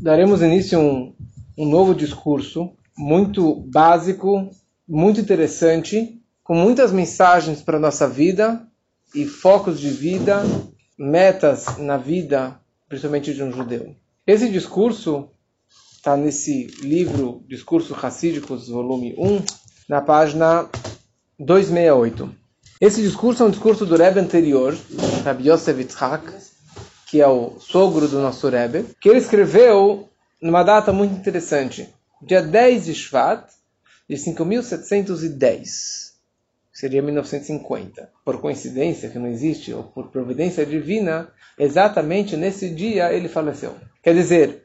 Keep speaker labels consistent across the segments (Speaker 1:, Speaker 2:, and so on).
Speaker 1: daremos início a um, um novo discurso muito básico, muito interessante, com muitas mensagens para a nossa vida e focos de vida, metas na vida, principalmente de um judeu. Esse discurso está nesse livro Discurso Racídicos, volume 1, na página 268. Esse discurso é um discurso do Rebbe anterior, Rabbi Yosef Yitzhak, que é o sogro do nosso Rebbe, que ele escreveu numa data muito interessante, dia 10 de Shvat, de 5710. Seria 1950. Por coincidência, que não existe, ou por providência divina, exatamente nesse dia ele faleceu. Quer dizer,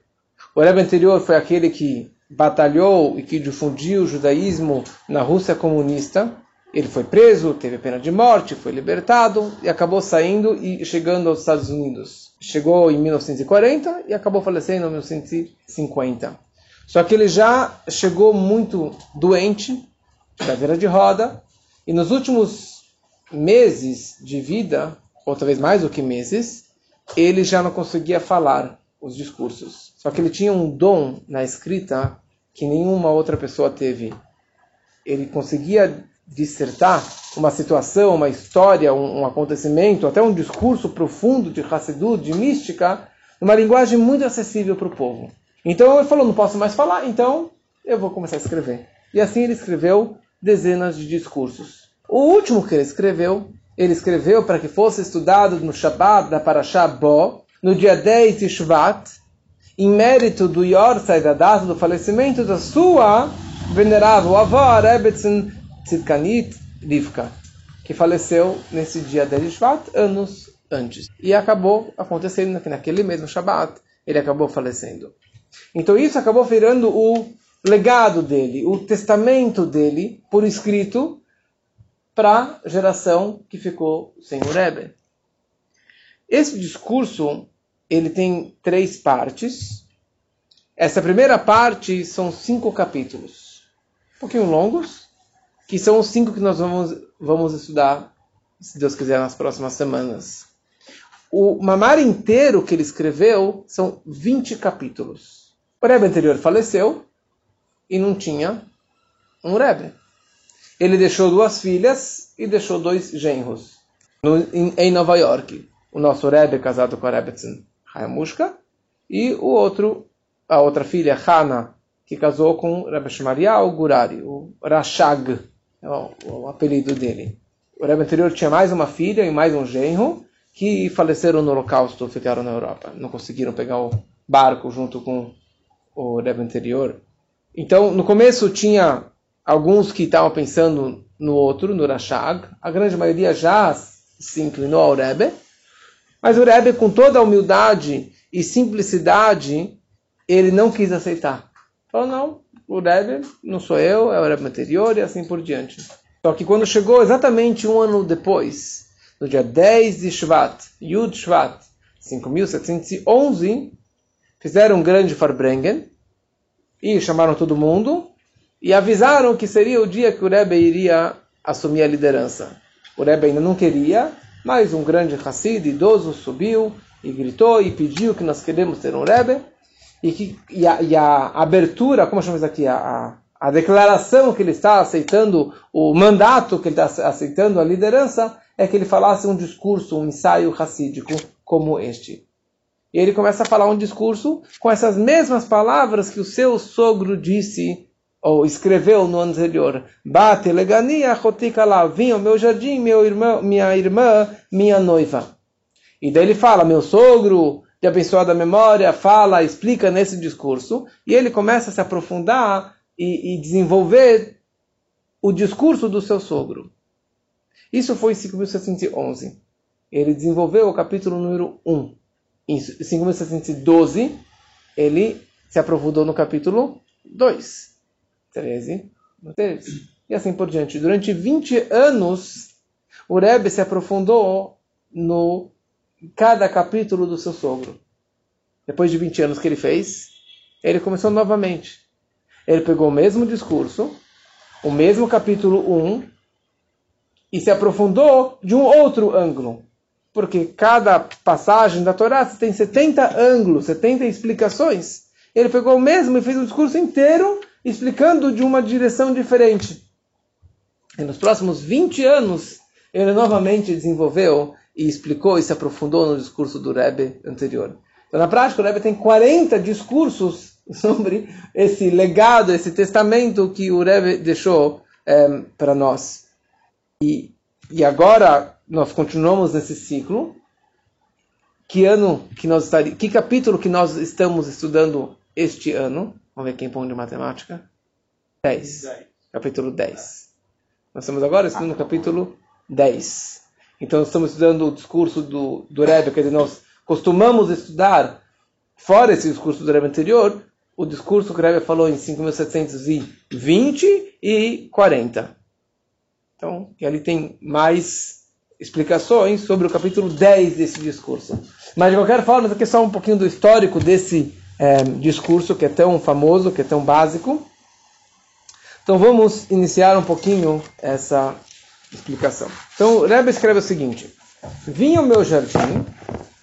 Speaker 1: o Rebbe anterior foi aquele que batalhou e que difundiu o judaísmo na Rússia comunista. Ele foi preso, teve pena de morte, foi libertado e acabou saindo e chegando aos Estados Unidos. Chegou em 1940 e acabou falecendo em 1950. Só que ele já chegou muito doente, cadeira de roda, e nos últimos meses de vida, ou talvez mais do que meses, ele já não conseguia falar os discursos. Só que ele tinha um dom na escrita que nenhuma outra pessoa teve. Ele conseguia dissertar uma situação, uma história, um, um acontecimento, até um discurso profundo de Hassidut, de mística, numa linguagem muito acessível para o povo. Então ele falou, não posso mais falar, então eu vou começar a escrever. E assim ele escreveu dezenas de discursos. O último que ele escreveu, ele escreveu para que fosse estudado no Shabbat da Parashá Bo, no dia 10 de Shvat, em mérito do Yorsai, da data do falecimento da sua venerável avó, Rebbetzin Tzidkanit Rivka, que faleceu nesse dia 10 de Shvat, anos antes. E acabou acontecendo naquele mesmo Shabbat, ele acabou falecendo. Então isso acabou virando o legado dele, o testamento dele, por escrito, para a geração que ficou sem o Rebbe. Esse discurso ele tem três partes. Essa primeira parte são cinco capítulos, um pouquinho longos, que são os cinco que nós vamos, vamos estudar, se Deus quiser, nas próximas semanas. O Mamar inteiro que ele escreveu são 20 capítulos. O Rebbe anterior faleceu e não tinha um Rebbe. Ele deixou duas filhas e deixou dois genros no, em, em, Nova York. O nosso Rebbe casado com a Rebbetzin Hayamushka e o outro, a outra filha, Hana, que casou com Rebbe Shmariah Gurari, o Rashag, é o, o apelido dele. O Rebbe anterior tinha mais uma filha e mais um genro que faleceram no Holocausto, ficaram na Europa. Não conseguiram pegar o barco junto com o Rebbe anterior. Então, no começo tinha alguns que estavam pensando no outro, no Rashag. A grande maioria já se inclinou ao Rebbe. Mas o Rebbe, com toda a humildade e simplicidade, ele não quis aceitar. Falou, não, o Rebbe não sou eu, é o Rebbe anterior e assim por diante. Só que quando chegou exatamente um ano depois, no dia 10 de Shvat, Yud Shvat, 5711, fizeram um grande Farbrengen, e chamaram todo mundo e avisaram que seria o dia que o Rebbe iria assumir a liderança. O Rebbe ainda não queria, mas um grande Hassid, idoso, subiu e gritou e pediu que nós queremos ter um Rebbe e, que, e, a, e a abertura, como chamamos aqui, a, a, declaração que ele está aceitando, o mandato que ele está aceitando, a liderança, é que ele falasse um discurso, um ensaio racídico como este. E ele começa a falar um discurso com essas mesmas palavras que o seu sogro disse ou escreveu no ano anterior. Bate legania lá, vinha ao meu jardim, meu irmão, minha irmã, minha noiva. E daí ele fala, meu sogro, de abençoada memória, fala, explica nesse discurso, e ele começa a se aprofundar e, e desenvolver o discurso do seu sogro. Isso foi em 5711. Ele desenvolveu o capítulo número 1 em 5712, ele se aprofundou no capítulo 2. 13, 13. E assim por diante. Durante 20 anos, o Rebbe se aprofundou no cada capítulo do seu sogro. Depois de 20 anos que ele fez, ele começou novamente. Ele pegou o mesmo discurso, o mesmo capítulo 1, e se aprofundou de um outro ângulo porque cada passagem da Torá tem 70 ângulos, 70 explicações. ele pegou o mesmo e fez um discurso inteiro explicando de uma direção diferente. E nos próximos 20 anos, ele novamente desenvolveu e explicou e se aprofundou no discurso do Rebbe anterior. Então, na prática, o Rebbe tem 40 discursos sobre esse legado, esse testamento que o Rebbe deixou é, para nós. E, e agora nós continuamos nesse ciclo. Que ano que nós estaríamos, que capítulo que nós estamos estudando este ano? Vamos ver quem põe de matemática. 10. Capítulo 10. Nós estamos agora estudando o capítulo 10. Então estamos estudando o discurso do, do Rebbe, quer dizer, nós costumamos estudar, fora esse discurso do Rebbe anterior, o discurso que o Rebbe falou em 5.720 e 40. Então, ali tem mais explicações sobre o capítulo 10 desse discurso. Mas, de qualquer forma, aqui é só um pouquinho do histórico desse é, discurso que é tão famoso, que é tão básico. Então, vamos iniciar um pouquinho essa explicação. Então, o Rebbe escreve o seguinte: Vinha o meu jardim,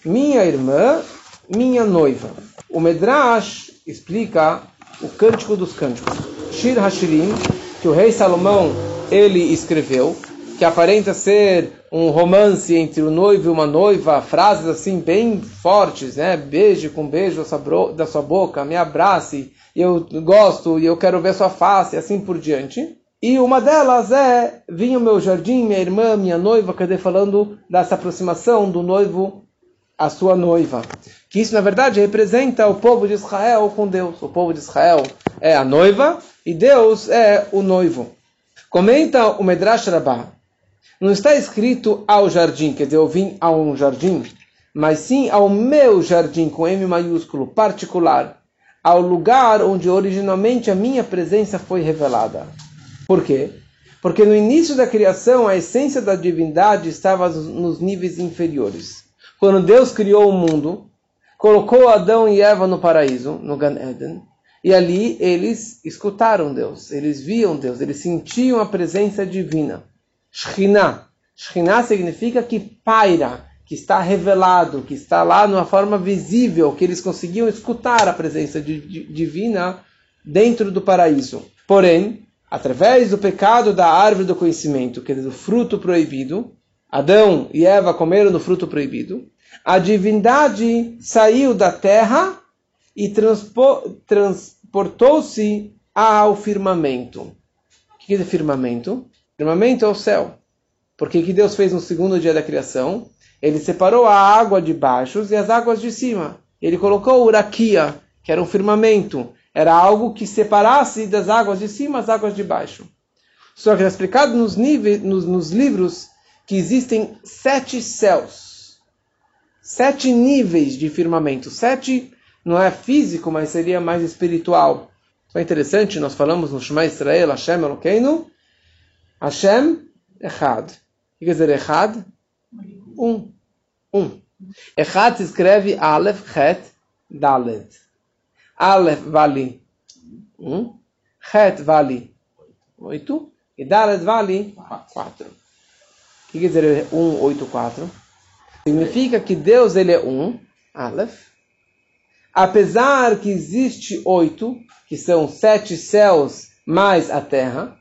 Speaker 1: minha irmã, minha noiva. O Medrash explica o Cântico dos Cânticos. Shir Hashirim, que o rei Salomão ele escreveu, que aparenta ser um romance entre o noivo e uma noiva, frases assim bem fortes, né? Beijo com beijo da sua boca, me abrace, eu gosto e eu quero ver sua face, assim por diante. E uma delas é: vinha o meu jardim, minha irmã, minha noiva, cadê falando dessa aproximação do noivo à sua noiva. Que isso, na verdade, representa o povo de Israel com Deus. O povo de Israel é a noiva e Deus é o noivo. Comenta o Medrash Rabbah. Não está escrito ao jardim, quer dizer, eu vim a um jardim, mas sim ao meu jardim, com M maiúsculo, particular, ao lugar onde originalmente a minha presença foi revelada. Por quê? Porque no início da criação a essência da divindade estava nos níveis inferiores. Quando Deus criou o mundo, colocou Adão e Eva no paraíso, no Gan Eden, e ali eles escutaram Deus, eles viam Deus, eles sentiam a presença divina. Shekhinah. Shekhinah significa que paira, que está revelado, que está lá numa forma visível, que eles conseguiam escutar a presença de, de, divina dentro do paraíso. Porém, através do pecado da árvore do conhecimento, que é do fruto proibido, Adão e Eva comeram do fruto proibido, a divindade saiu da terra e transportou-se ao firmamento. O que é firmamento? Firmamento é o céu. Porque que Deus fez no segundo dia da criação? Ele separou a água de baixo e as águas de cima. Ele colocou uraquia, que era um firmamento. Era algo que separasse das águas de cima as águas de baixo. Só que é explicado nos, níveis, nos, nos livros que existem sete céus. Sete níveis de firmamento. Sete não é físico, mas seria mais espiritual. Isso é interessante, nós falamos no Shema Israel, Hashem Elokeinu, Hashem Echad. O que quer dizer Echad? Um. Um. Echad se escreve Aleph, Het, Dalet. Aleph vale um, Het vale oito, e Dalet vale quatro. O que quer dizer um, oito, quatro? Significa que Deus ele é um, Aleph, apesar que existe oito, que são sete céus mais a terra,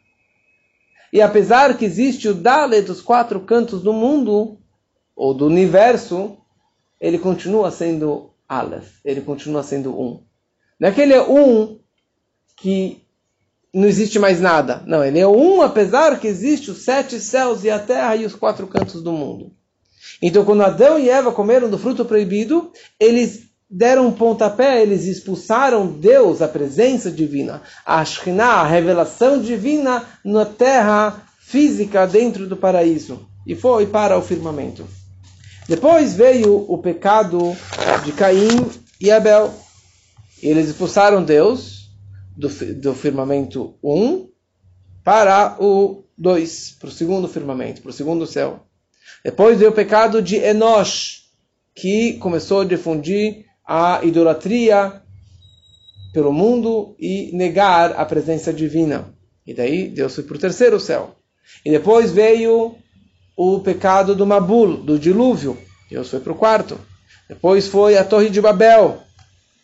Speaker 1: e apesar que existe o Dalet dos quatro cantos do mundo, ou do universo, ele continua sendo Aleph, ele continua sendo um. Naquele é um que não existe mais nada. Não, ele é um apesar que existe os sete céus e a terra e os quatro cantos do mundo. Então, quando Adão e Eva comeram do fruto proibido, eles deram um pontapé, eles expulsaram Deus, a presença divina, a Shekhinah, a revelação divina na terra física dentro do paraíso. E foi para o firmamento. Depois veio o pecado de Caim e Abel. Eles expulsaram Deus do, do firmamento 1 um, para o 2, para o segundo firmamento, para o segundo céu. Depois veio o pecado de Enosh, que começou a difundir a idolatria pelo mundo e negar a presença divina. E daí Deus foi para o terceiro céu. E depois veio o pecado do Mabul, do dilúvio. Deus foi para o quarto. Depois foi a Torre de Babel.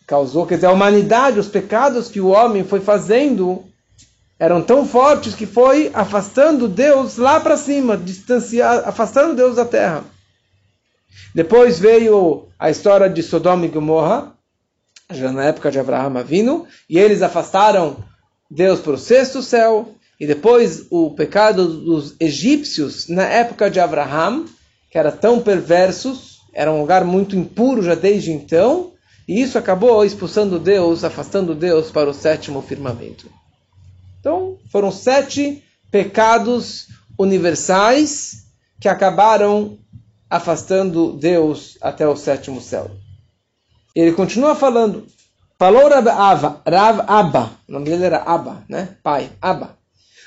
Speaker 1: Causou, quer dizer, a humanidade, os pecados que o homem foi fazendo eram tão fortes que foi afastando Deus lá para cima, distanciar, afastando Deus da terra. Depois veio a história de Sodoma e Gomorra, já na época de Abraão Avino, e eles afastaram Deus para o sexto céu, e depois o pecado dos egípcios na época de Abraão, que era tão perversos, era um lugar muito impuro já desde então, e isso acabou expulsando Deus, afastando Deus para o sétimo firmamento. Então, foram sete pecados universais que acabaram afastando Deus até o sétimo céu. Ele continua falando. Falou Rav Ava, Rav Abba, o nome dele era Abba, né? Pai, Abba.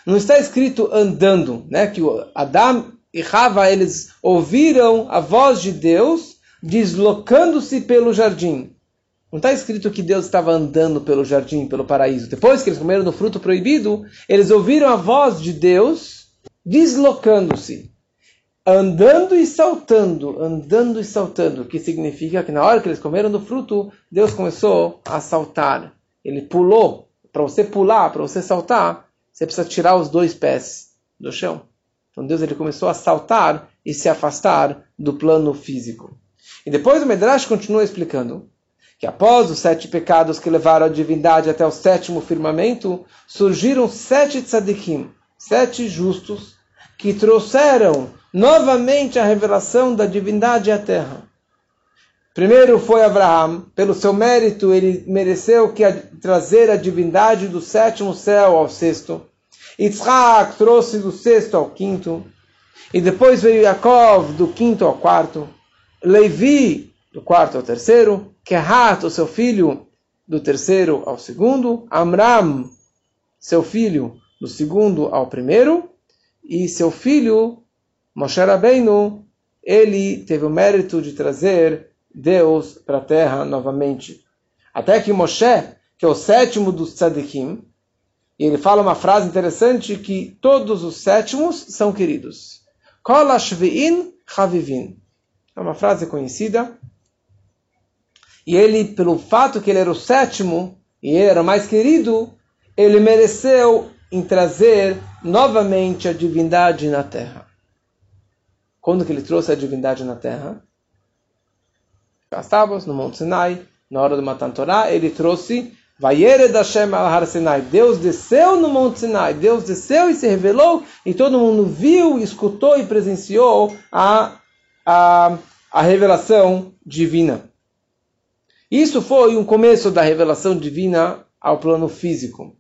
Speaker 1: Não está escrito andando, né? Que Adam e Rava eles ouviram a voz de Deus deslocando-se pelo jardim. Não está escrito que Deus estava andando pelo jardim, pelo paraíso. Depois que eles comeram do fruto proibido, eles ouviram a voz de Deus deslocando-se andando e saltando, andando e saltando, que significa que na hora que eles comeram do fruto, Deus começou a saltar. Ele pulou. Para você pular, para você saltar, você precisa tirar os dois pés do chão. Então Deus ele começou a saltar e se afastar do plano físico. E depois o Medrash continua explicando que após os sete pecados que levaram a divindade até o sétimo firmamento, surgiram sete tzadikim, sete justos, que trouxeram novamente a revelação da divindade à terra. Primeiro foi Abraão, pelo seu mérito ele mereceu que a, trazer a divindade do sétimo céu ao sexto. Yitzhak trouxe do sexto ao quinto. E depois veio Yaakov do quinto ao quarto. Levi do quarto ao terceiro. Kehat, o seu filho, do terceiro ao segundo. Amram, seu filho, do segundo ao primeiro. E seu filho Moshe Rabbeinu, ele teve o mérito de trazer Deus para a terra novamente. Até que Moshe, que é o sétimo dos tzadikim, e ele fala uma frase interessante que todos os sétimos são queridos. Kol chavivin. É uma frase conhecida. E ele, pelo fato que ele era o sétimo, e ele era o mais querido, ele mereceu em trazer novamente a divindade na terra. Quando que ele trouxe a divindade na terra? As tábuas, no Monte Sinai, na hora do Matan Torah, ele trouxe Vayered Hashem al Har Sinai. Deus desceu no Monte Sinai, Deus desceu e se revelou, e todo mundo viu, escutou e presenciou a, a, a revelação divina. Isso foi um começo da revelação divina ao plano físico.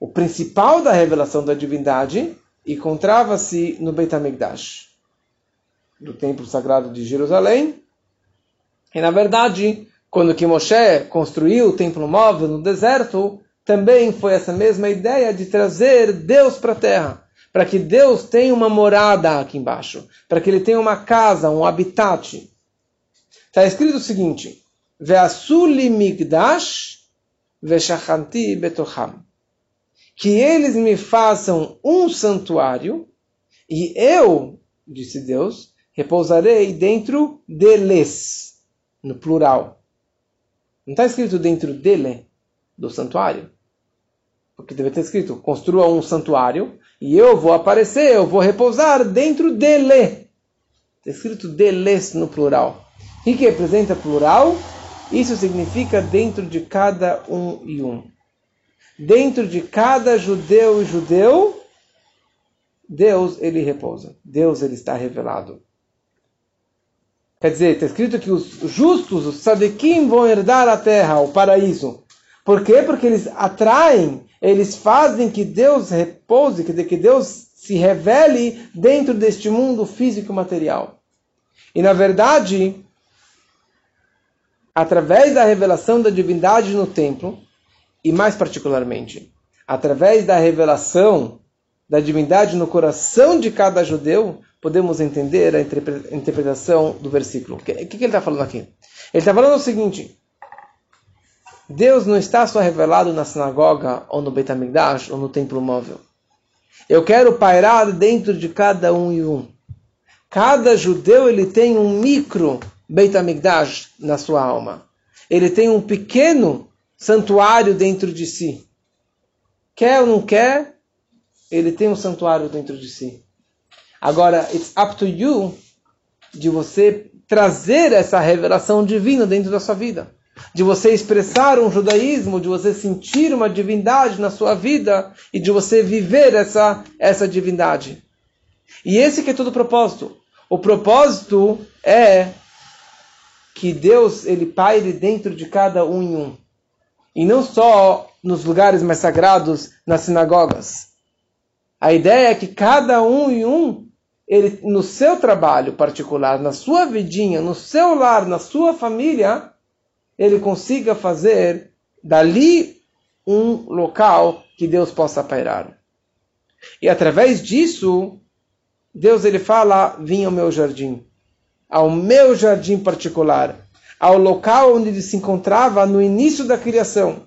Speaker 1: O principal da revelação da divindade encontrava-se no Beit HaMikdash do templo sagrado de Jerusalém. E na verdade, quando que Moshe construiu o templo móvel no deserto, também foi essa mesma ideia de trazer Deus para a terra, para que Deus tenha uma morada aqui embaixo, para que ele tenha uma casa, um habitat. Está escrito o seguinte: Ve'asuli migdash ve'shachanti betocham. Que eles me façam um santuário e eu, disse Deus, repousarei dentro deles, no plural. Não está escrito dentro dele, do santuário? Porque deve ter escrito, construa um santuário e eu vou aparecer, eu vou repousar dentro dele. Está escrito deles no plural. O que representa plural? Isso significa dentro de cada um e um. Dentro de cada judeu e judeu, Deus ele repousa. Deus ele está revelado. Quer dizer, está escrito que os justos, os tzadikim, vão herdar a terra, o paraíso. Por quê? Porque eles atraem, eles fazem que Deus repouse, quer dizer, que Deus se revele dentro deste mundo físico material. E na verdade, através da revelação da divindade no templo, e mais particularmente, através da revelação da divindade no coração de cada judeu, podemos entender a interpretação do versículo. O que, que, ele está falando aqui? Ele está falando o seguinte: Deus não está só revelado na sinagoga, ou no Beit HaMikdash, ou no templo móvel. Eu quero pairar dentro de cada um e um. Cada judeu ele tem um micro Beit HaMikdash na sua alma. ele tem um pequeno santuário dentro de si. Quer ou não quer, ele tem um santuário dentro de si. Agora, it's up to you de você trazer essa revelação divina dentro da sua vida. De você expressar um judaísmo, de você sentir uma divindade na sua vida e de você viver essa, essa divindade. E esse que é todo o propósito. O propósito é que Deus ele paire dentro de cada um em um. E não só nos lugares mais sagrados, nas sinagogas. A ideia é que cada um em um, ele, no seu trabalho particular, na sua vidinha, no seu lar, na sua família, ele consiga fazer dali um local que Deus possa pairar. E através disso, Deus ele fala: "Vim ao meu jardim" ao meu jardim particular, ao local onde ele se encontrava no início da criação.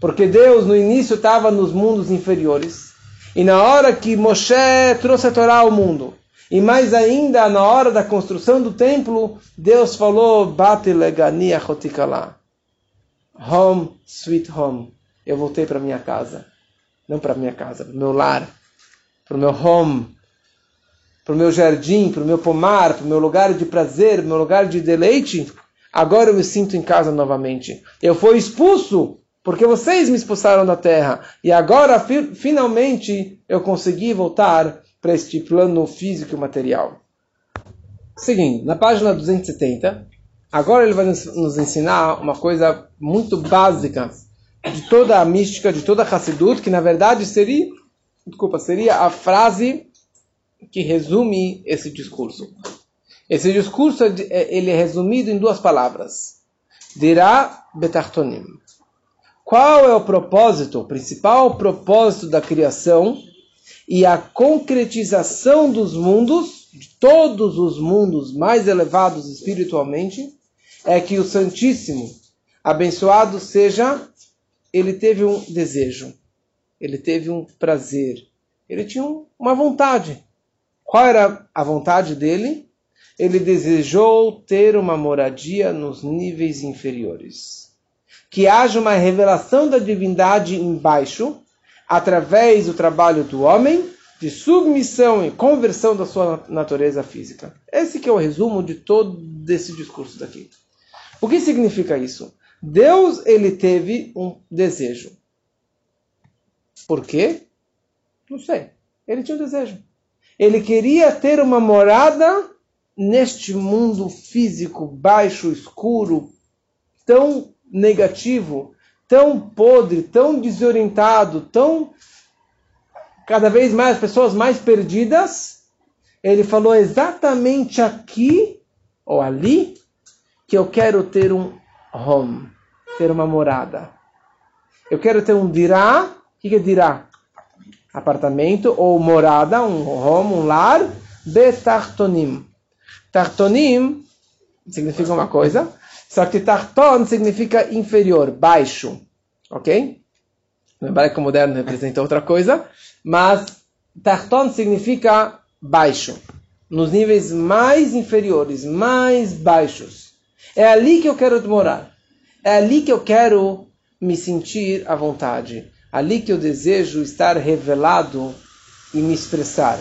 Speaker 1: Porque Deus no início estava nos mundos inferiores. E na hora que Moshe trouxe a Torá ao mundo, e mais ainda na hora da construção do templo, Deus falou: Bate legania chotikala. Home, sweet home. Eu voltei para minha casa. Não para minha casa, para meu lar, para o meu home, para o meu jardim, para o meu pomar, para o meu lugar de prazer, para o meu lugar de deleite, agora eu me sinto em casa novamente. Eu fui expulso porque vocês me expulsaram da terra e agora fi finalmente eu consegui voltar para este plano físico e material. Seguindo, na página 270, agora ele vai nos ensinar uma coisa muito básica de toda a mística, de toda a Hassidut, que na verdade seria, desculpa, seria a frase que resume esse discurso. Esse discurso é ele é resumido em duas palavras. Dirá betartonim. Qual é o propósito, o principal propósito da criação e a concretização dos mundos, de todos os mundos mais elevados espiritualmente, é que o Santíssimo, abençoado seja, ele teve um desejo, ele teve um prazer, ele tinha uma vontade. Qual era a vontade dele? Ele desejou ter uma moradia nos níveis inferiores. Que haja uma revelação da divindade embaixo, através do trabalho do homem, de submissão e conversão da sua natureza física. Esse que é o resumo de todo esse discurso daqui. O que significa isso? Deus ele teve um desejo. Por quê? Não sei. Ele tinha um desejo. Ele queria ter uma morada neste mundo físico baixo, escuro, tão negativo, tão podre, tão desorientado, tão cada vez mais pessoas mais perdidas. Ele falou exatamente aqui ou ali que eu quero ter um home, ter uma morada. Eu quero ter um dirá. O que é dirá? Apartamento ou morada, um home, um lar, betartonim. Tartonim significa uma coisa, só que tarton significa inferior, baixo, ok? No hebraico moderno representa outra coisa, mas tarton significa baixo, nos níveis mais inferiores, mais baixos. É ali que eu quero morar. É ali que eu quero me sentir à vontade ali que eu desejo estar revelado e me expressar,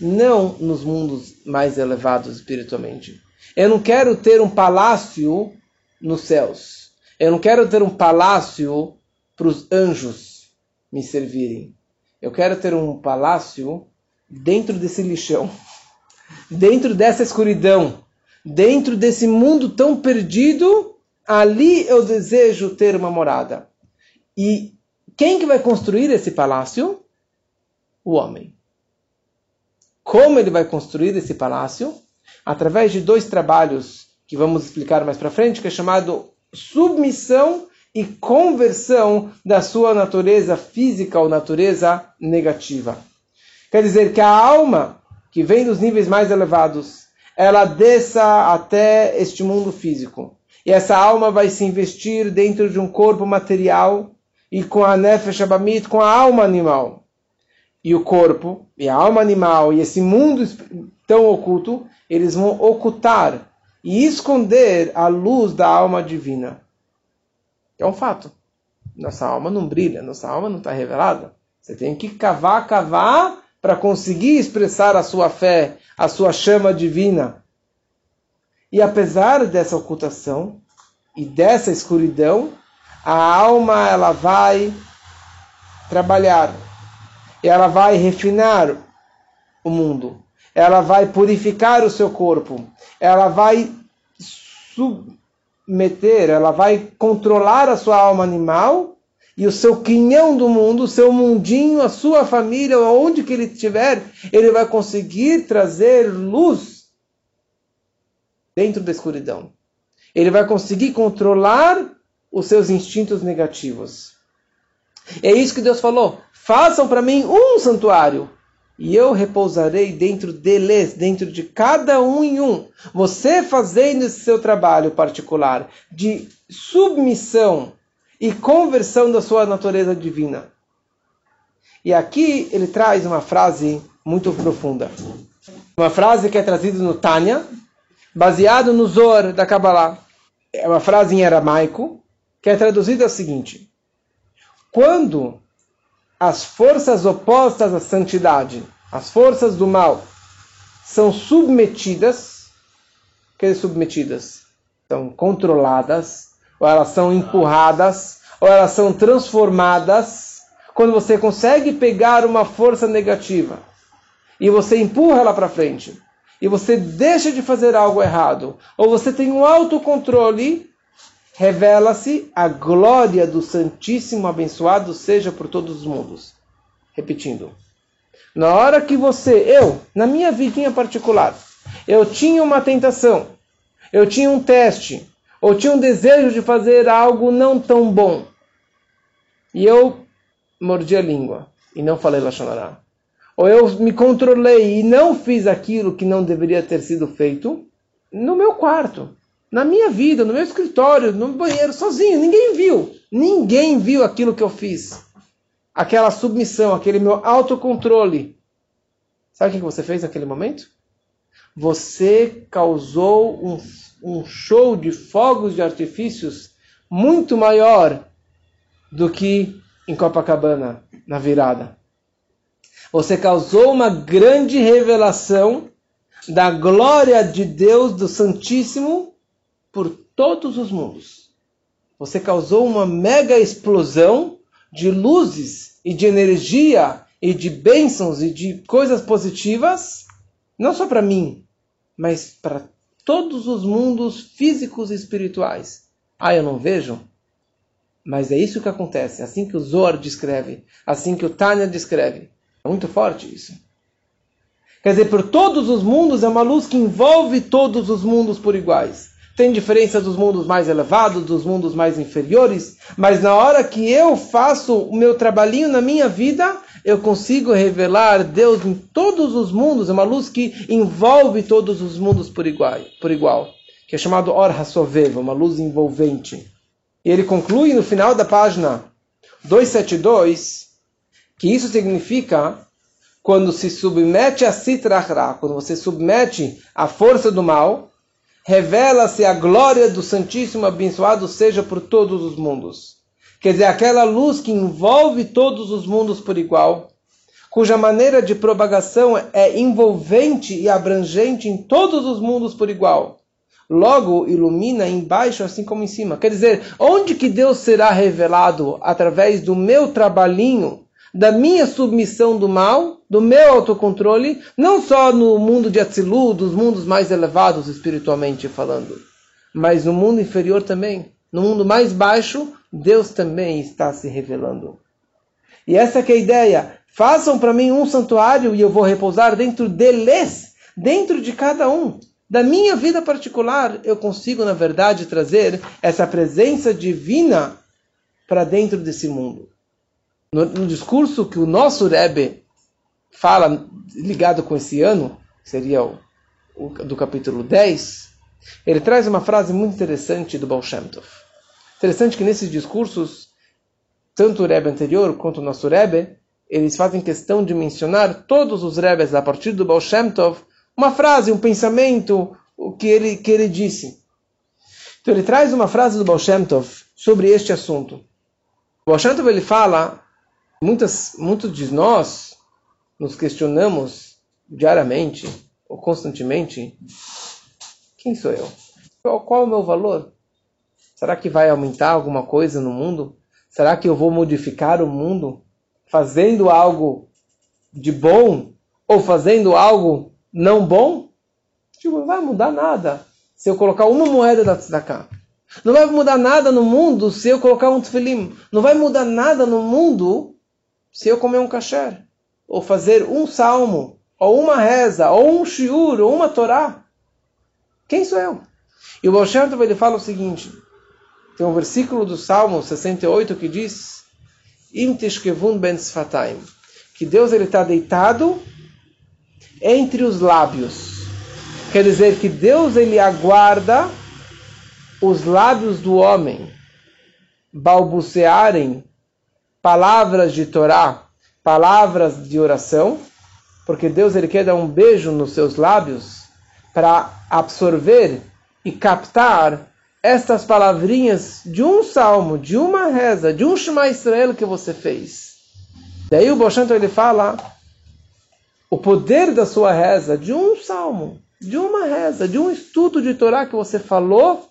Speaker 1: não nos mundos mais elevados espiritualmente. Eu não quero ter um palácio nos céus. Eu não quero ter um palácio para os anjos me servirem. Eu quero ter um palácio dentro desse lixão, dentro dessa escuridão, dentro desse mundo tão perdido. Ali eu desejo ter uma morada. E quem que vai construir esse palácio? O homem. Como ele vai construir esse palácio? Através de dois trabalhos que vamos explicar mais para frente, que é chamado submissão e conversão da sua natureza física ou natureza negativa. Quer dizer que a alma que vem dos níveis mais elevados, ela desça até este mundo físico. E essa alma vai se investir dentro de um corpo material e com a nefesh abamit, com a alma animal. E o corpo, e a alma animal, e esse mundo tão oculto, eles vão ocultar e esconder a luz da alma divina. É um fato. Nossa alma não brilha, nossa alma não está revelada. Você tem que cavar, cavar para conseguir expressar a sua fé, a sua chama divina. E apesar dessa ocultação e dessa escuridão, a alma ela vai trabalhar, ela vai refinar o mundo, ela vai purificar o seu corpo, ela vai submeter, ela vai controlar a sua alma animal e o seu quinhão do mundo, o seu mundinho, a sua família, onde que ele estiver, ele vai conseguir trazer luz dentro da escuridão. Ele vai conseguir controlar os seus instintos negativos. É isso que Deus falou. Façam para mim um santuário e eu repousarei dentro deles, dentro de cada um em um. Você fazendo esse seu trabalho particular de submissão e conversão da sua natureza divina. E aqui ele traz uma frase muito profunda. Uma frase que é trazida no Tânia, baseado no Zor da Kabbalah. É uma frase em aramaico, que é traduzida o seguinte: Quando as forças opostas à santidade, as forças do mal, são submetidas, que submetidas? São controladas, ou elas são empurradas, ou elas são transformadas, quando você consegue pegar uma força negativa e você empurra ela para frente, e você deixa de fazer algo errado, ou você tem um autocontrole, revela-se a glória do Santíssimo abençoado seja por todos os mundos. Repetindo. Na hora que você, eu, na minha vidinha particular, eu tinha uma tentação, eu tinha um teste, ou tinha um desejo de fazer algo não tão bom, e eu mordi a língua e não falei Lashonará, ou eu me controlei e não fiz aquilo que não deveria ter sido feito, no meu quarto na minha vida, no meu escritório, no banheiro, sozinho. Ninguém viu. Ninguém viu aquilo que eu fiz. Aquela submissão, aquele meu autocontrole. Sabe o que você fez naquele momento? Você causou um, um show de fogos de artifícios muito maior do que em Copacabana, na virada. Você causou uma grande revelação da glória de Deus, do Santíssimo, por todos os mundos. Você causou uma mega explosão de luzes e de energia e de bênçãos e de coisas positivas, não só para mim, mas para todos os mundos físicos e espirituais. Ah, eu não vejo? Mas é isso que acontece, assim que o Zohar descreve, assim que o Tânia descreve. É muito forte isso. Quer dizer, por todos os mundos é uma luz que envolve todos os mundos por iguais. Tem diferença dos mundos mais elevados, dos mundos mais inferiores, mas na hora que eu faço o meu trabalhinho na minha vida, eu consigo revelar Deus em todos os mundos, é uma luz que envolve todos os mundos por igual, por igual que é chamado Or HaSoveva, uma luz envolvente. E ele conclui no final da página 272 que isso significa quando se submete a Sitrachra, quando você submete a força do mal, revela-se a glória do Santíssimo abençoado seja por todos os mundos. Quer dizer, aquela luz que envolve todos os mundos por igual, cuja maneira de propagação é envolvente e abrangente em todos os mundos por igual. Logo, ilumina embaixo assim como em cima. Quer dizer, onde que Deus será revelado através do meu trabalhinho da minha submissão do mal, do meu autocontrole, não só no mundo de Atzilu, dos mundos mais elevados espiritualmente falando, mas no mundo inferior também. No mundo mais baixo, Deus também está se revelando. E essa é a ideia. Façam para mim um santuário e eu vou repousar dentro deles, dentro de cada um. Da minha vida particular, eu consigo, na verdade, trazer essa presença divina para dentro desse mundo no, no discurso que o nosso Rebbe fala, ligado com esse ano, seria o, o, do capítulo 10, ele traz uma frase muito interessante do Baal Shem Tov. Interessante que nesses discursos, tanto o Rebbe anterior quanto o nosso Rebbe, eles fazem questão de mencionar todos os Rebes a partir do Baal Shem Tov, uma frase, um pensamento, o que ele, que ele disse. Então ele traz uma frase do Baal Shem Tov, sobre este assunto. O Ashantov ele fala, muitas, muitos de nós nos questionamos diariamente ou constantemente, quem sou eu? Qual, qual é o meu valor? Será que vai aumentar alguma coisa no mundo? Será que eu vou modificar o mundo fazendo algo de bom ou fazendo algo não bom? Tipo, não vai mudar nada se eu colocar uma moeda da tzedakah. Não vai mudar nada no mundo se eu colocar um tefilim. Não vai mudar nada no mundo se eu comer um kasher. Ou fazer um salmo, ou uma reza, ou um shiur, ou uma torá. Quem sou eu? E o Baal ele fala o seguinte. Tem um versículo do Salmo 68 que diz Im ben sfataim que Deus ele está deitado entre os lábios. Quer dizer que Deus ele aguarda os lábios do homem balbuciarem palavras de Torá, palavras de oração, porque Deus ele quer dar um beijo nos seus lábios para absorver e captar estas palavrinhas de um salmo, de uma reza, de um Shema Israel que você fez. Daí o Boshanto ele fala o poder da sua reza, de um salmo, de uma reza, de um estudo de Torá que você falou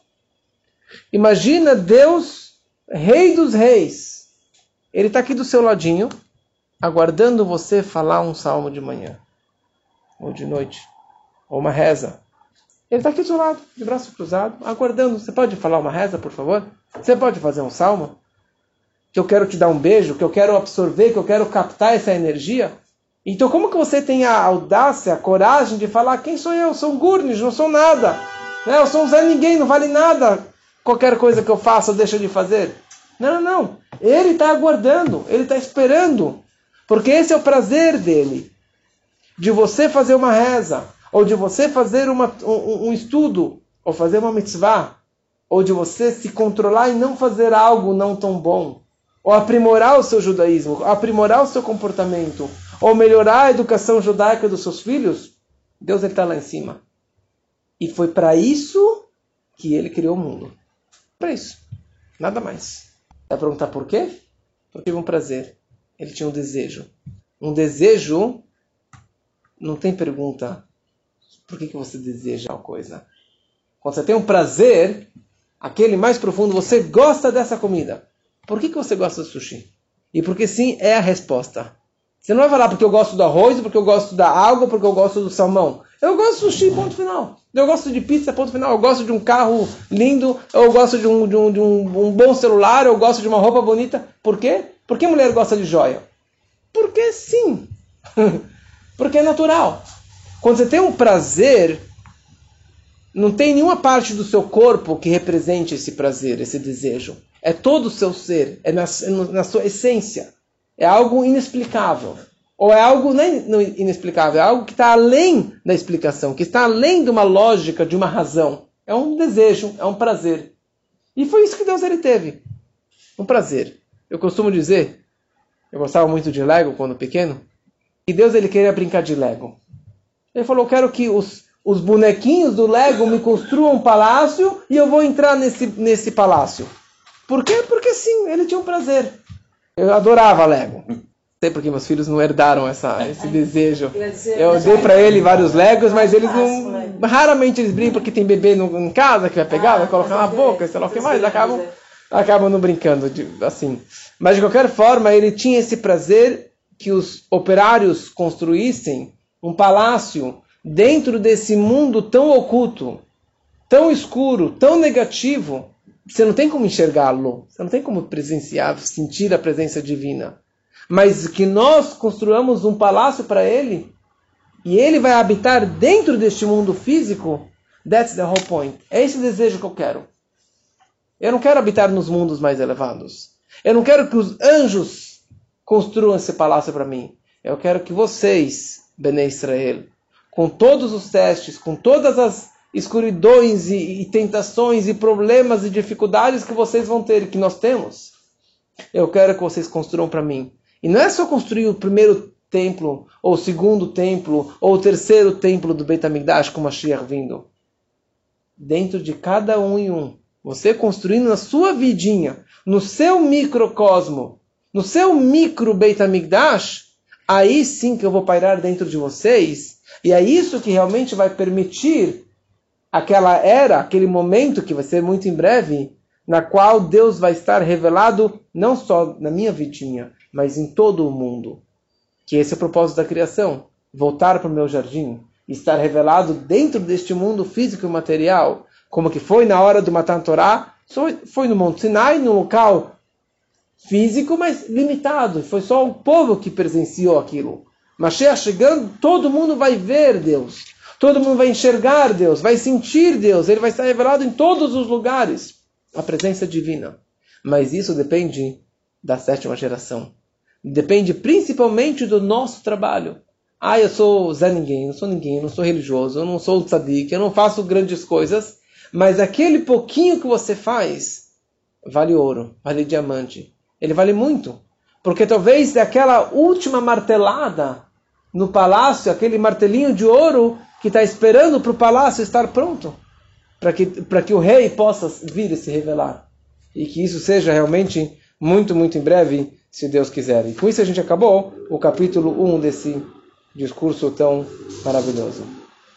Speaker 1: Imagina Deus, Rei dos Reis. Ele está aqui do seu ladinho, aguardando você falar um salmo de manhã, ou de noite, ou uma reza. Ele está aqui do seu lado, de braço cruzado, aguardando. Você pode falar uma reza, por favor? Você pode fazer um salmo? Que eu quero te dar um beijo, que eu quero absorver, que eu quero captar essa energia? Então, como que você tem a audácia, a coragem de falar: quem sou eu? Sou um Gurnish, não sou nada. Né? Eu sou um Zé Ninguém, não vale nada qualquer coisa que eu faça deixa de fazer. Não, não, não. Ele está aguardando, ele está esperando. Porque esse é o prazer dele. De você fazer uma reza, ou de você fazer uma, um, um estudo, ou fazer uma mitzvah, ou de você se controlar e não fazer algo não tão bom, ou aprimorar o seu judaísmo, aprimorar o seu comportamento, ou melhorar a educação judaica dos seus filhos, Deus está lá em cima. E foi para isso que ele criou o mundo. Para isso. Nada mais. Vai perguntar por quê? Porque teve um prazer. Ele tinha um desejo. Um desejo não tem pergunta. Por que, que você deseja tal coisa? Quando você tem um prazer, aquele mais profundo, você gosta dessa comida. Por que, que você gosta do sushi? E porque sim é a resposta. Você não vai falar porque eu gosto do arroz, porque eu gosto da água, porque eu gosto do salmão. Eu gosto de sushi, ponto final. Eu gosto de pizza, ponto final. Eu gosto de um carro lindo, eu gosto de um, de um, de um, um bom celular, eu gosto de uma roupa bonita. Por quê? Por que mulher gosta de joia? Porque sim. Porque é natural. Quando você tem um prazer, não tem nenhuma parte do seu corpo que represente esse prazer, esse desejo. É todo o seu ser, é na, na sua essência. É algo inexplicável. Ou é algo nem inexplicável, é algo que está além da explicação, que está além de uma lógica, de uma razão. É um desejo, é um prazer. E foi isso que Deus ele teve. Um prazer. Eu costumo dizer, eu gostava muito de Lego quando pequeno, e Deus ele queria brincar de Lego. Ele falou: Eu quero que os, os bonequinhos do Lego me construam um palácio e eu vou entrar nesse, nesse palácio. Por quê? Porque sim, ele tinha um prazer. Eu adorava Lego sei porque meus filhos não herdaram essa, esse desejo. Eu dei para ele vários legos, mas eles não. Raramente eles brincam porque tem bebê no, em casa que vai pegar, ah, vai colocar na boca, sei lá o que mais, acabam, acabam não brincando de, assim. Mas de qualquer forma, ele tinha esse prazer que os operários construíssem um palácio dentro desse mundo tão oculto, tão escuro, tão negativo. Você não tem como enxergá-lo, você não tem como presenciar, sentir a presença divina mas que nós construamos um palácio para ele e ele vai habitar dentro deste mundo físico, that's the whole point. É esse desejo que eu quero. Eu não quero habitar nos mundos mais elevados. Eu não quero que os anjos construam esse palácio para mim. Eu quero que vocês, Bene Israel, com todos os testes, com todas as escuridões e, e tentações e problemas e dificuldades que vocês vão ter, que nós temos, eu quero que vocês construam para mim e não é só construir o primeiro templo, ou o segundo templo, ou o terceiro templo do Beit HaMikdash com Mashiach vindo. Dentro de cada um e um, você construindo na sua vidinha, no seu microcosmo, no seu micro Beit HaMikdash, aí sim que eu vou pairar dentro de vocês, e é isso que realmente vai permitir aquela era, aquele momento que vai ser muito em breve, na qual Deus vai estar revelado não só na minha vidinha, mas em todo o mundo. Que esse é o propósito da criação, voltar para o meu jardim, estar revelado dentro deste mundo físico e material, como que foi na hora do Matan Torá, foi no Monte Sinai, num local físico, mas limitado. Foi só o povo que presenciou aquilo. Mas chegando, todo mundo vai ver Deus. Todo mundo vai enxergar Deus, vai sentir Deus. Ele vai estar revelado em todos os lugares. A presença divina. Mas isso depende da sétima geração. Depende principalmente do nosso trabalho. Ah, eu sou Zé Ninguém, sou ninguém, não sou religioso, eu não sou tzadik, eu não faço grandes coisas. Mas aquele pouquinho que você faz vale ouro, vale diamante. Ele vale muito. Porque talvez aquela última martelada no palácio, aquele martelinho de ouro que está esperando para o palácio estar pronto, para que, que o rei possa vir e se revelar. E que isso seja realmente muito, muito em breve, se Deus quiser. E com isso a gente acabou o capítulo 1 desse discurso tão maravilhoso.